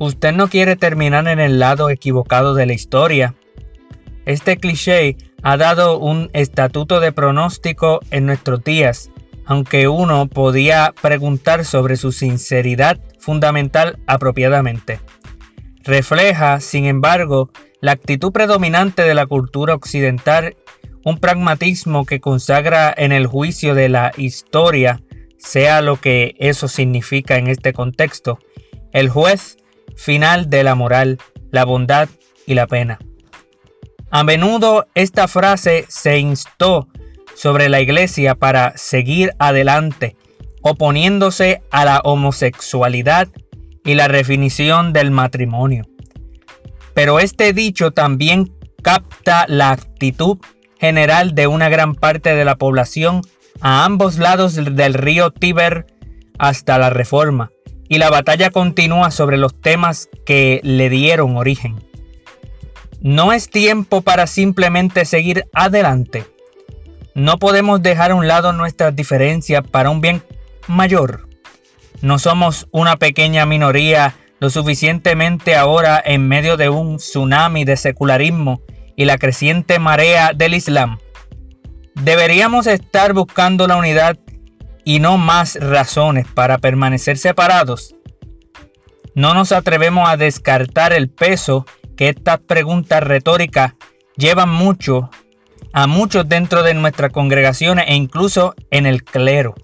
Usted no quiere terminar en el lado equivocado de la historia. Este cliché ha dado un estatuto de pronóstico en nuestros días, aunque uno podía preguntar sobre su sinceridad fundamental apropiadamente. Refleja, sin embargo, la actitud predominante de la cultura occidental, un pragmatismo que consagra en el juicio de la historia, sea lo que eso significa en este contexto, el juez final de la moral, la bondad y la pena. A menudo esta frase se instó sobre la iglesia para seguir adelante, oponiéndose a la homosexualidad y la definición del matrimonio. Pero este dicho también capta la actitud general de una gran parte de la población a ambos lados del río Tíber hasta la Reforma, y la batalla continúa sobre los temas que le dieron origen. No es tiempo para simplemente seguir adelante. No podemos dejar a un lado nuestras diferencias para un bien mayor. No somos una pequeña minoría lo suficientemente ahora en medio de un tsunami de secularismo y la creciente marea del Islam. Deberíamos estar buscando la unidad y no más razones para permanecer separados. No nos atrevemos a descartar el peso que estas preguntas retóricas llevan mucho a muchos dentro de nuestras congregaciones e incluso en el clero.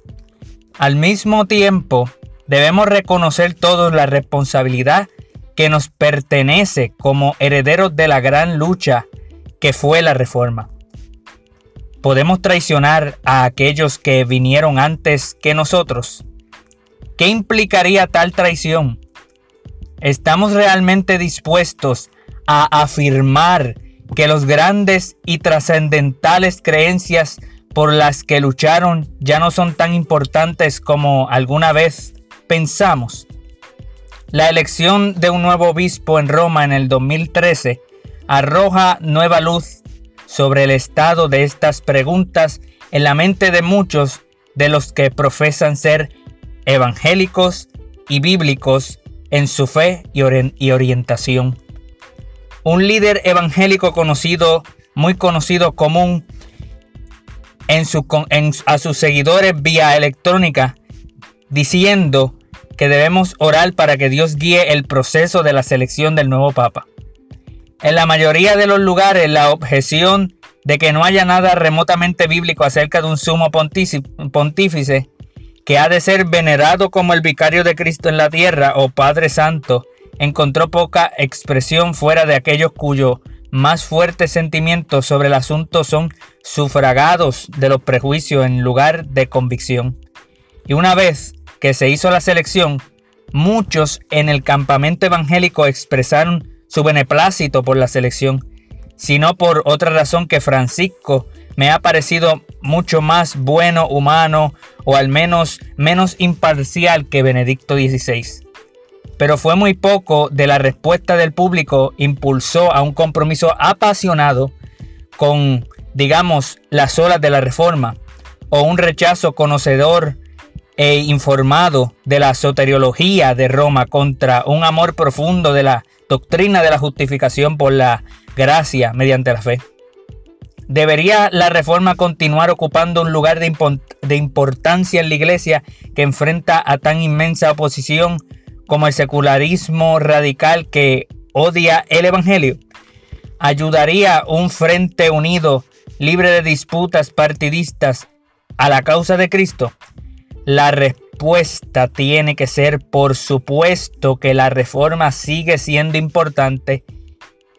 Al mismo tiempo, debemos reconocer todos la responsabilidad que nos pertenece como herederos de la gran lucha que fue la reforma. ¿Podemos traicionar a aquellos que vinieron antes que nosotros? ¿Qué implicaría tal traición? ¿Estamos realmente dispuestos a afirmar que los grandes y trascendentales creencias por las que lucharon ya no son tan importantes como alguna vez pensamos? La elección de un nuevo obispo en Roma en el 2013 arroja nueva luz sobre el estado de estas preguntas en la mente de muchos de los que profesan ser evangélicos y bíblicos en su fe y, orientación. Un líder evangélico conocido, muy conocido común en su, a sus seguidores vía electrónica, diciendo que debemos orar para que Dios guíe el proceso de la selección del nuevo Papa. En la mayoría de los lugares, la objeción de que no haya nada remotamente bíblico acerca de un sumo pontífice que ha de ser venerado como el vicario de Cristo en la tierra o Padre Santo, encontró poca expresión fuera de aquellos cuyos más fuertes sentimientos sobre el asunto son sufragados de los prejuicios en lugar de convicción. Y una vez que se hizo la selección, muchos en el campamento evangélico expresaron su beneplácito por la selección, sino por otra razón que Francisco me ha parecido mucho más bueno, humano o al menos menos imparcial que Benedicto XVI. Pero fue muy poco de la respuesta del público impulsó a un compromiso apasionado con, digamos, las olas de la reforma, o un rechazo conocedor e informado de la soteriología de Roma contra un amor profundo de la doctrina de la justificación por la gracia mediante la fe. ¿Debería la reforma continuar ocupando un lugar de, importancia en la iglesia que enfrenta a tan inmensa oposición como el secularismo radical que odia el Evangelio? ¿Ayudaría un frente unido, libre de disputas partidistas, a la causa de Cristo? La respuesta tiene que ser, por supuesto, que la reforma sigue siendo importante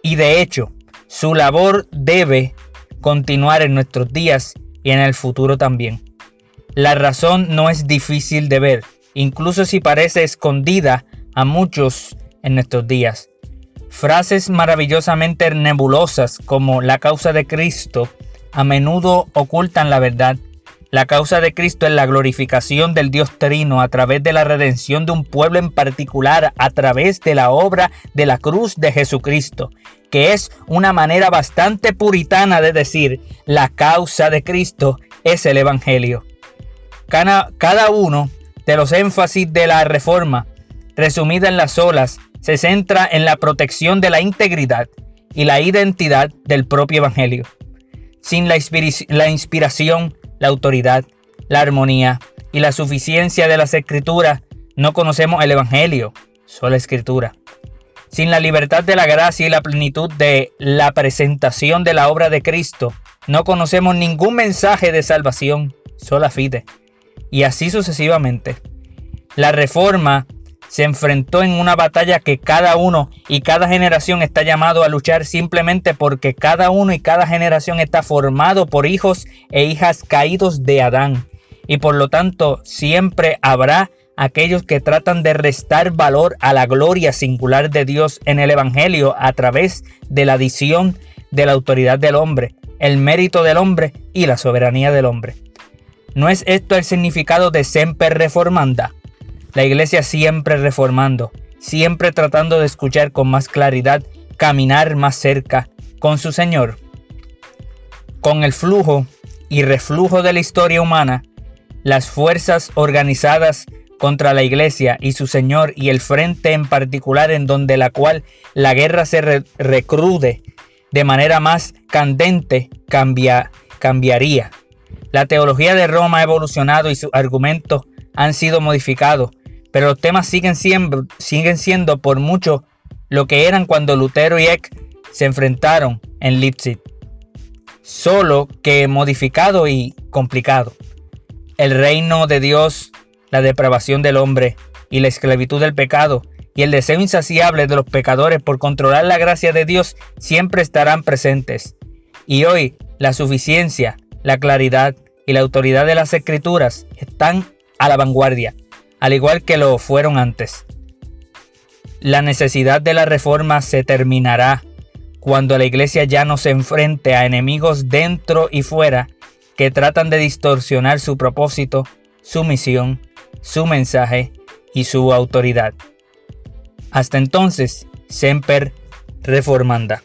y de hecho su labor debe continuar en nuestros días y en el futuro también. La razón no es difícil de ver, incluso si parece escondida a muchos en nuestros días. Frases maravillosamente nebulosas como la causa de Cristo a menudo ocultan la verdad la causa de Cristo es la glorificación del Dios Trino a través de la redención de un pueblo en particular, a través de la obra de la cruz de Jesucristo, que es una manera bastante puritana de decir la causa de Cristo es el Evangelio. Cada, uno de los énfasis de la reforma, resumida en las olas, se centra en la protección de la integridad y la identidad del propio Evangelio. Sin la, inspiración, la autoridad, la armonía y la suficiencia de las escrituras, no conocemos el Evangelio, sola escritura. Sin la libertad de la gracia y la plenitud de la presentación de la obra de Cristo, no conocemos ningún mensaje de salvación, sola fide. Y así sucesivamente. La reforma se enfrentó en una batalla que cada uno y cada generación está llamado a luchar simplemente porque cada uno y cada generación está formado por hijos e hijas caídos de Adán. Y por lo tanto siempre habrá aquellos que tratan de restar valor a la gloria singular de Dios en el Evangelio a través de la adición de la autoridad del hombre, el mérito del hombre y la soberanía del hombre. ¿No es esto el significado de Semper Reformanda? La iglesia siempre reformando, siempre tratando de escuchar con más claridad, caminar más cerca con su Señor. Con el flujo y reflujo de la historia humana, las fuerzas organizadas contra la iglesia y su Señor y el frente en particular en donde la cual la guerra se recrude de manera más candente cambia, cambiaría. La teología de Roma ha evolucionado y sus argumentos han sido modificados, pero los temas siguen siendo, siguen siendo por mucho lo que eran cuando Lutero y Eck se enfrentaron en Leipzig, solo que modificado y complicado. El reino de Dios, la depravación del hombre y la esclavitud del pecado y el deseo insaciable de los pecadores por controlar la gracia de Dios siempre estarán presentes. Y hoy la suficiencia, la claridad y la autoridad de las escrituras están a la vanguardia, al igual que lo fueron antes. La necesidad de la reforma se terminará cuando la iglesia ya no se enfrente a enemigos dentro y fuera que tratan de distorsionar su propósito, su misión, su mensaje y su autoridad. Hasta entonces, Semper Reformanda.